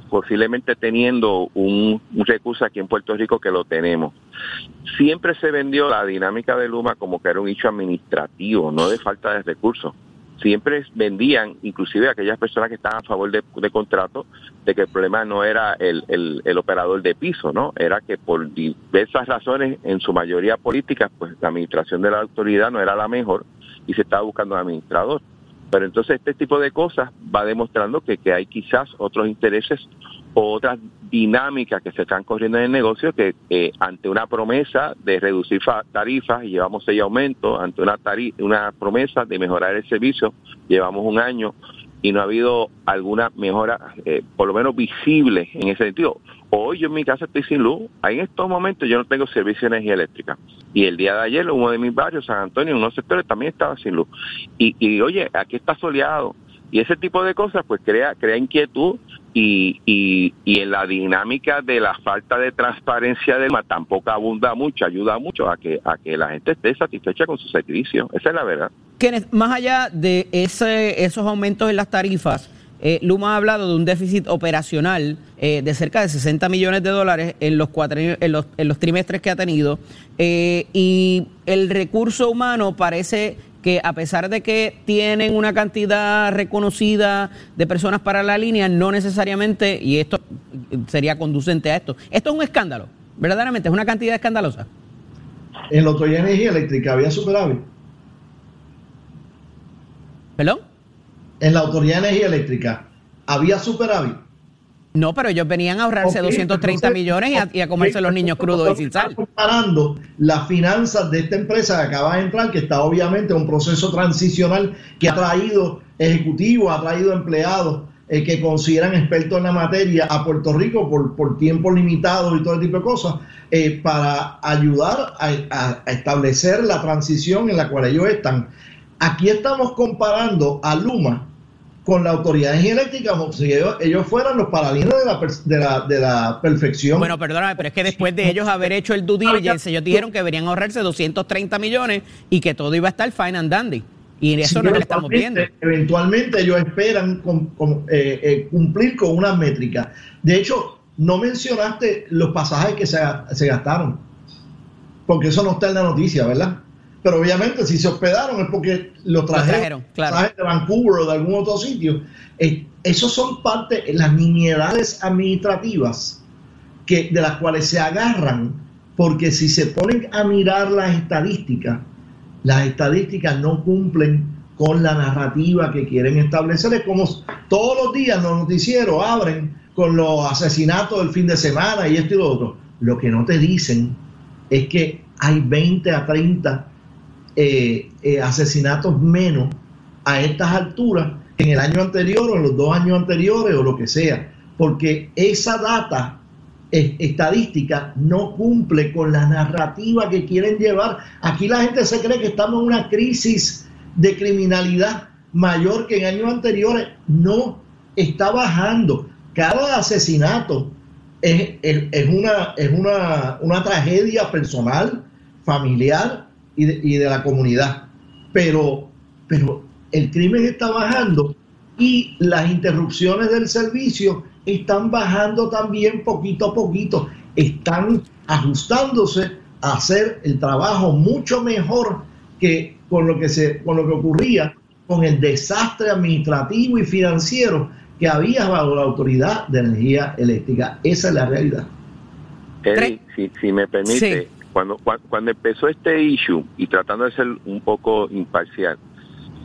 posiblemente teniendo un, recurso aquí en Puerto Rico que lo tenemos. Siempre se vendió la dinámica de Luma como que era un hecho administrativo, no de falta de recursos. Siempre vendían, inclusive aquellas personas que estaban a favor de, contrato, de que el problema no era el, el, operador de piso, ¿no? Era que por diversas razones, en su mayoría políticas, pues la administración de la autoridad no era la mejor y se estaba buscando un administrador. Pero entonces este tipo de cosas va demostrando que, que hay quizás otros intereses otras dinámicas que se están corriendo en el negocio que eh, ante una promesa de reducir tarifas y llevamos seis aumentos, ante una, una promesa de mejorar el servicio, llevamos un año y no ha habido alguna mejora, eh, por lo menos visible en ese sentido. Hoy yo en mi casa estoy sin luz, ahí en estos momentos yo no tengo servicio de energía eléctrica. Y el día de ayer uno de mis barrios, San Antonio, en unos sectores también estaba sin luz. Y, y oye, aquí está soleado. Y ese tipo de cosas pues crea, crea inquietud y, y, y, en la dinámica de la falta de transparencia del mar tampoco abunda mucho, ayuda mucho a que, a que la gente esté satisfecha con su servicio. Esa es la verdad. más allá de ese, esos aumentos en las tarifas, eh, Luma ha hablado de un déficit operacional eh, de cerca de 60 millones de dólares en los, cuatro, en los, en los trimestres que ha tenido eh, y el recurso humano parece que a pesar de que tienen una cantidad reconocida de personas para la línea, no necesariamente, y esto sería conducente a esto, esto es un escándalo, verdaderamente, es una cantidad escandalosa. En Autoridad de Energía Eléctrica había superávit. ¿Perdón? En la Autoridad de Energía Eléctrica había superávit. No, pero ellos venían a ahorrarse 230 millones y a, comerse los niños crudos y sin sal. Comparando las finanzas de esta empresa que acaba de entrar, que está obviamente en un proceso transicional que ha traído ejecutivos, ha traído empleados eh, que consideran expertos en la materia a Puerto Rico por, por tiempo limitado y todo tipo de cosas, eh, para ayudar a establecer la transición en la cual ellos están. Aquí estamos comparando a Luma con la autoridad eléctrica como si ellos, fueran los paralinos de la, de, la, de la perfección. Bueno, perdóname, pero es que después de ellos haber hecho el due diligence, ellos dijeron que deberían ahorrarse 230 millones y que todo iba a estar fine and dandy. Y eso no lo estamos viendo. Eventualmente ellos esperan eh, eh, cumplir con una métrica. De hecho, no mencionaste los pasajes que se, se gastaron, porque eso no está en la noticia, ¿verdad? Pero obviamente si se hospedaron es porque lo trajeron, de Vancouver o de algún otro sitio. Eh, esos son parte, las nimiedades administrativas que, de las cuales se agarran, porque si se ponen a mirar las estadísticas, las estadísticas no cumplen con la narrativa que quieren establecer. Es como todos los días los noticieros abren con los asesinatos del fin de semana y esto y lo otro. Lo que no te dicen es que hay 20 a 30 eh, eh, asesinatos menos a estas alturas que en el año anterior o en los dos años anteriores o lo que sea, porque esa data estadística no cumple con la narrativa que quieren llevar. Aquí la gente se cree que estamos en una crisis de criminalidad mayor que en años anteriores. No, está bajando. Cada asesinato es, es, una, es una, una tragedia personal, familiar, y de, la comunidad. Pero, pero el crimen está bajando y las interrupciones del servicio están bajando también poquito a poquito. Están ajustándose a hacer el trabajo mucho mejor que con lo que, se, con lo que ocurría con el desastre administrativo y financiero que había bajo la Autoridad de Energía Eléctrica. Esa es la realidad. si, si me permite, cuando, cuando empezó este issue, y tratando de ser un poco imparcial,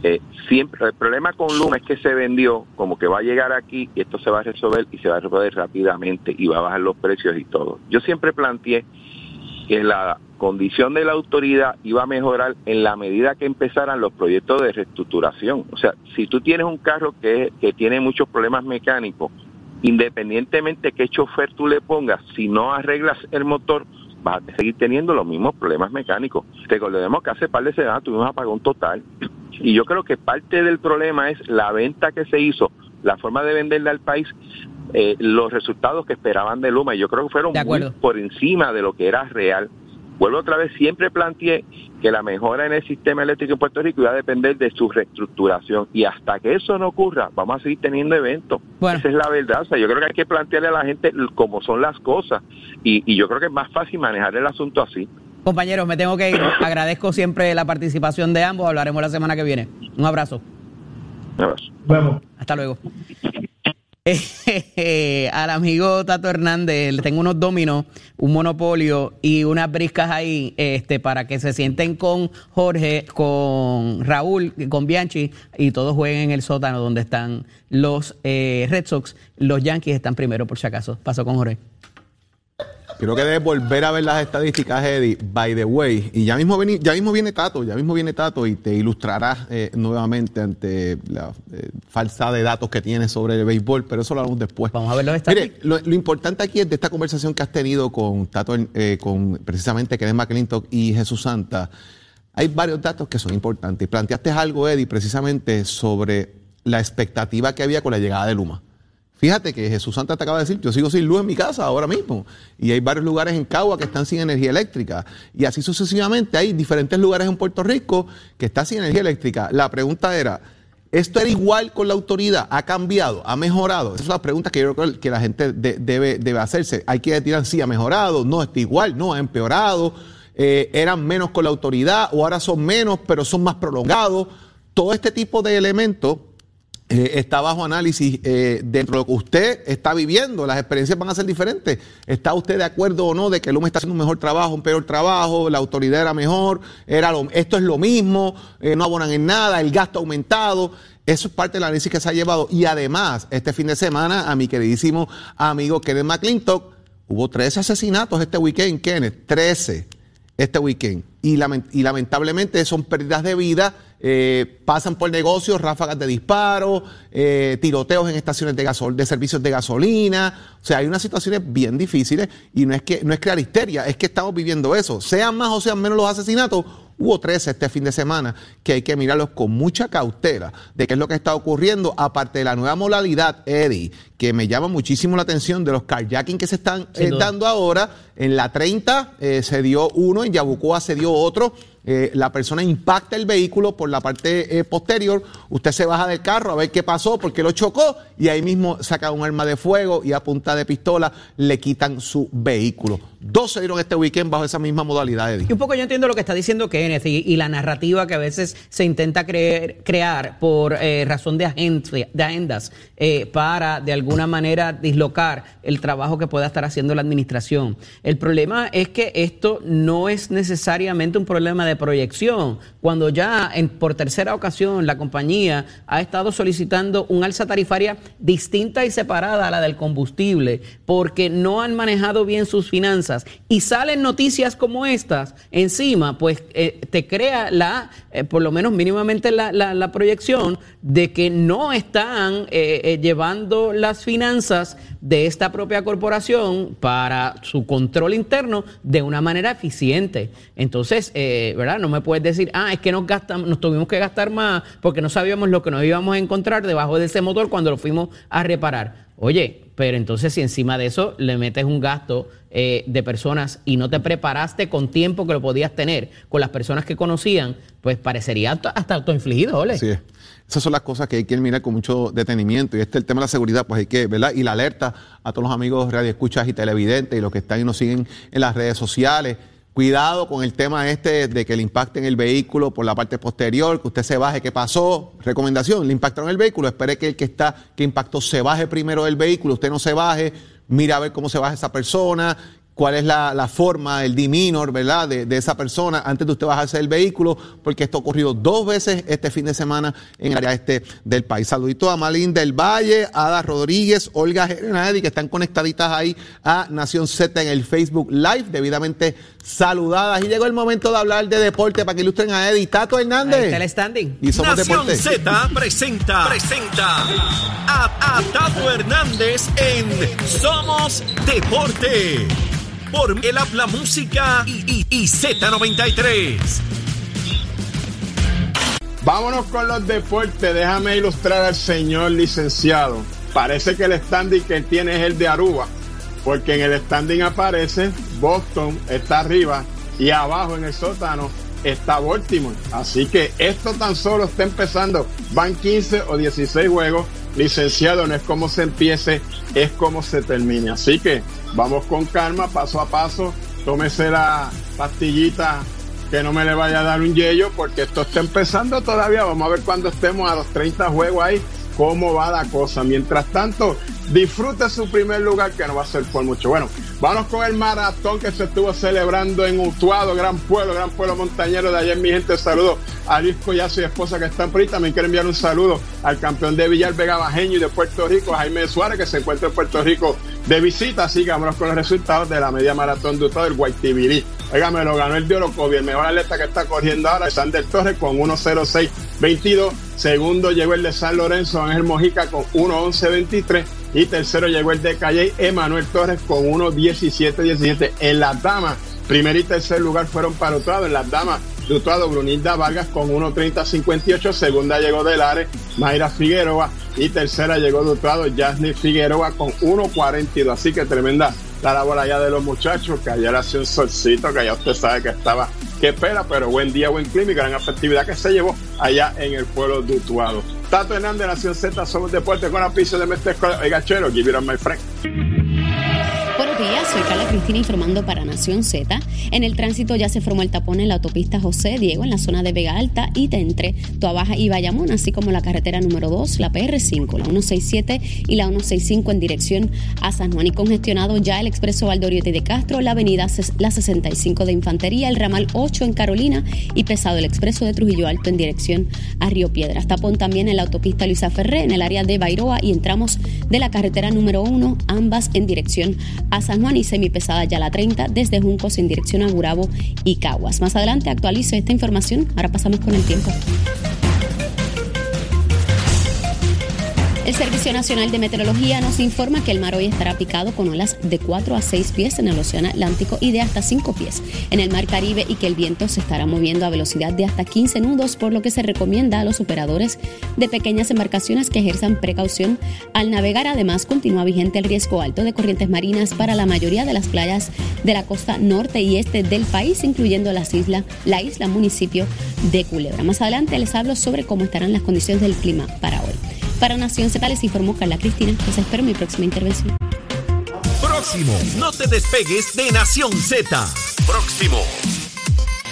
eh, siempre el problema con Luma es que se vendió como que va a llegar aquí y esto se va a resolver y se va a resolver rápidamente y va a bajar los precios y todo. Yo siempre planteé que la condición de la autoridad iba a mejorar en la medida que empezaran los proyectos de reestructuración. O sea, si tú tienes un carro que, que tiene muchos problemas mecánicos, independientemente qué chofer tú le pongas, si no arreglas el motor, vas a seguir teniendo los mismos problemas mecánicos. Recordemos que hace par de semanas tuvimos apagón total y yo creo que parte del problema es la venta que se hizo, la forma de venderle al país, eh, los resultados que esperaban de Luma. Y yo creo que fueron muy por encima de lo que era real. Vuelvo otra vez, siempre planteé que la mejora en el sistema eléctrico en Puerto Rico iba a depender de su reestructuración. Y hasta que eso no ocurra, vamos a seguir teniendo eventos. Esa es la verdad. O sea, yo creo que hay que plantearle a la gente cómo son las cosas. Y, y yo creo que es más fácil manejar el asunto así. Compañeros, me tengo que ir. Agradezco siempre la participación de ambos. Hablaremos la semana que viene. Un abrazo. Un abrazo. Vamos. Hasta luego. al amigo Tato Hernández le tengo unos dominos, un monopolio y unas briscas ahí este, para que se sienten con Jorge, con Raúl, con Bianchi y todos jueguen en el sótano donde están los eh, Red Sox. Los Yankees están primero, por si acaso. Paso con Jorge. Creo que debes volver a ver las estadísticas, Eddie, by the way. Y ya mismo, viene, ya mismo viene Tato, ya mismo viene Tato y te ilustrará eh, nuevamente ante la eh, falsa de datos que tienes sobre el béisbol, pero eso lo hablamos después. Vamos a ver los Mire, lo, lo, importante aquí es de esta conversación que has tenido con Tato, eh, con precisamente Kenneth McClintock y Jesús Santa. Hay varios datos que son importantes. Planteaste algo, Eddie, precisamente sobre la expectativa que había con la llegada de Luma. Fíjate que Jesús Santa te acaba de decir, yo sigo sin luz en mi casa ahora mismo. Y hay varios lugares en Cagua que están sin energía eléctrica. Y así sucesivamente hay diferentes lugares en Puerto Rico que están sin energía eléctrica. La pregunta era, ¿esto era igual con la autoridad? ¿Ha cambiado? ¿Ha mejorado? Esas son las preguntas que yo creo que la gente debe, debe hacerse. Hay que decir, sí, ha mejorado, no, está igual, no, ha empeorado. Eh, eran menos con la autoridad o ahora son menos, pero son más prolongados. Todo este tipo de elementos eh, está bajo análisis eh, dentro de lo que usted está viviendo. Las experiencias van a ser diferentes. ¿Está usted de acuerdo o no de que el hombre está haciendo un mejor trabajo, un peor trabajo, la autoridad era mejor, era esto es lo mismo, eh, no abonan en nada, el gasto ha aumentado? Eso es parte del análisis que se ha llevado. Y además, este fin de semana, a mi queridísimo amigo Kenneth McClintock, hubo 13 asesinatos este weekend, Kenneth, 13 este weekend. Y, lamentablemente son pérdidas de vida eh, pasan por negocios, ráfagas de disparo, eh, tiroteos en estaciones de, gasol de servicios de gasolina. O sea, hay unas situaciones bien difíciles y no es que no es crear histeria, es que estamos viviendo eso. Sean más o sean menos los asesinatos, hubo 13 este fin de semana que hay que mirarlos con mucha cautela de qué es lo que está ocurriendo, aparte de la nueva modalidad, Eddie, que me llama muchísimo la atención de los carjacking que se están eh, dando ahora. En la 30 se dio uno, en Yabucoa se dio otro. Eh, la persona impacta el vehículo por la parte eh, posterior, usted se baja del carro a ver qué pasó, porque lo chocó, y ahí mismo saca un arma de fuego y a punta de pistola le quitan su vehículo. Dos se dieron este weekend bajo esa misma modalidad, Eddie. Y un poco yo entiendo lo que está diciendo Kenneth y, y la narrativa que a veces se intenta crear por eh, razón de, agencia, de agendas para de alguna manera dislocar el trabajo que pueda estar haciendo la administración. El problema es que esto no es necesariamente un problema de proyección, cuando ya en, por tercera ocasión la compañía ha estado solicitando un alza tarifaria distinta y separada a la del combustible, porque no han manejado bien sus finanzas y salen noticias como estas encima, pues eh, te crea la, eh, por lo menos mínimamente la, la, proyección de que no están eh, llevando las finanzas de esta propia corporación para su control interno de una manera eficiente. Entonces, ¿verdad? No me puedes decir, ah, es que nos, gastamos, nos tuvimos que gastar más porque no sabíamos lo que nos íbamos a encontrar debajo de ese motor cuando lo fuimos a reparar. Oye, pero entonces si encima de eso le metes un gasto eh, de personas y no te preparaste con tiempo que lo podías tener con las personas que conocían, pues parecería hasta autoinfligido, ¿ole? Sí. Esas son las cosas que hay que mirar con mucho detenimiento. Y este el tema de la seguridad, pues hay que, ¿verdad? Y la alerta a todos los amigos radioescuchas y televidentes y los que están y nos siguen en las redes sociales. Cuidado con el tema este de que le impacten el vehículo por la parte posterior, que usted se baje, ¿qué pasó? Recomendación, le impactaron el vehículo, espere que el que está, que impactó, se baje primero del vehículo, usted no se baje, mira a ver cómo se baja esa persona, cuál es la, forma, el diminor, ¿verdad?, de, esa persona antes de usted bajarse del vehículo, porque esto ha ocurrido dos veces este fin de semana en el área este del país. Saludito a Malín del Valle, Ada Rodríguez, Olga Gerenadi, que están conectaditas ahí a Nación Z en el Facebook Live, debidamente saludadas. Y llegó el momento de hablar de deporte para que ilustren a Eddie. Tato Hernández. el standing. Y somos Nación Z presenta, presenta a, a Tato Hernández en Somos Deporte por el habla música y, Z93. Vámonos con los deportes. Déjame ilustrar al señor licenciado. Parece que el standing que tiene es el de Aruba, porque en el standing aparece Boston está arriba y abajo en el sótano está Baltimore. Así que esto tan solo está empezando. Van 15 o 16 juegos. Licenciado, no es como se empiece, es como se termine. Así que vamos con calma, paso a paso. Tómese la pastillita que no me le vaya a dar un yello porque esto está empezando todavía. Vamos a ver cuando estemos a los 30 juegos ahí cómo va la cosa. Mientras tanto, disfrute su primer lugar, que no va a ser por mucho. Bueno, vamos con el maratón que se estuvo celebrando en Utuado, gran pueblo, gran pueblo montañero de ayer. Mi gente, saludo a Luis Collazo y esposa que están por ahí. También quiero enviar un saludo al campeón de Villar Vega Bajeño y de Puerto Rico, Jaime Suárez, que se encuentra en Puerto Rico de visita. Así que vámonos con los resultados de la media maratón de Utuado, el Guaitibirí. Oiga, me lo ganó el de Orocovi, el mejor atleta que está corriendo ahora, Sander Torres, con 1.06.22. Segundo llegó el de San Lorenzo, Ángel Mojica, con 1.11.23. Y tercero llegó el de Calle, Emanuel Torres, con 1.17.17. En las damas, primer y tercer lugar fueron para Utuado. En las damas, Utuado, Brunilda Vargas con 1.30.58. Segunda llegó de Lares, Mayra Figueroa. Y tercera llegó de Utuado, Jasny Figueroa, con 1.42. Así que tremenda la labor allá de los muchachos, que ayer hacía un solcito, que ya usted sabe que estaba que espera, pero buen día, buen clima y gran afectividad que se llevó allá en el pueblo de Utuado. Tato Hernández, Nación Z, somos deporte con apicio de Mestre Oiga, chero, give it on my friend. Soy Carla Cristina informando para Nación Z. En el tránsito ya se formó el tapón en la autopista José Diego en la zona de Vega Alta y de entre Tuabaja y Bayamón, así como la carretera número 2, la PR5, la 167 y la 165 en dirección a San Juan y congestionado ya el expreso Valdoriote de Castro, la avenida la 65 de Infantería, el ramal 8 en Carolina y pesado el expreso de Trujillo Alto en dirección a Río Piedras. Tapón también en la autopista Luisa Ferré en el área de Bairoa y entramos de la carretera número 1, ambas en dirección a San Juan y semipesada ya la 30 desde Juncos en dirección a Gurabo y Caguas. Más adelante actualizo esta información. Ahora pasamos con el tiempo. El Servicio Nacional de Meteorología nos informa que el mar hoy estará picado con olas de 4 a 6 pies en el Océano Atlántico y de hasta 5 pies en el Mar Caribe y que el viento se estará moviendo a velocidad de hasta 15 nudos, por lo que se recomienda a los operadores de pequeñas embarcaciones que ejerzan precaución al navegar. Además, continúa vigente el riesgo alto de corrientes marinas para la mayoría de las playas de la costa norte y este del país, incluyendo las islas, la isla municipio de Culebra. Más adelante les hablo sobre cómo estarán las condiciones del clima para hoy. Para Nación Z les informó Carla Cristina. Les espero mi próxima intervención. Próximo, no te despegues de Nación Z. Próximo.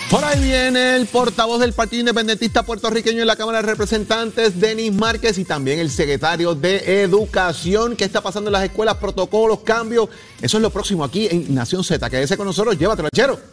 Por ahí viene el portavoz del Partido Independentista puertorriqueño en la Cámara de Representantes, Denis Márquez, y también el secretario de Educación. ¿Qué está pasando en las escuelas? Protocolos, cambios. Eso es lo próximo aquí en Nación Z. Quédese con nosotros, llévatelo, chero.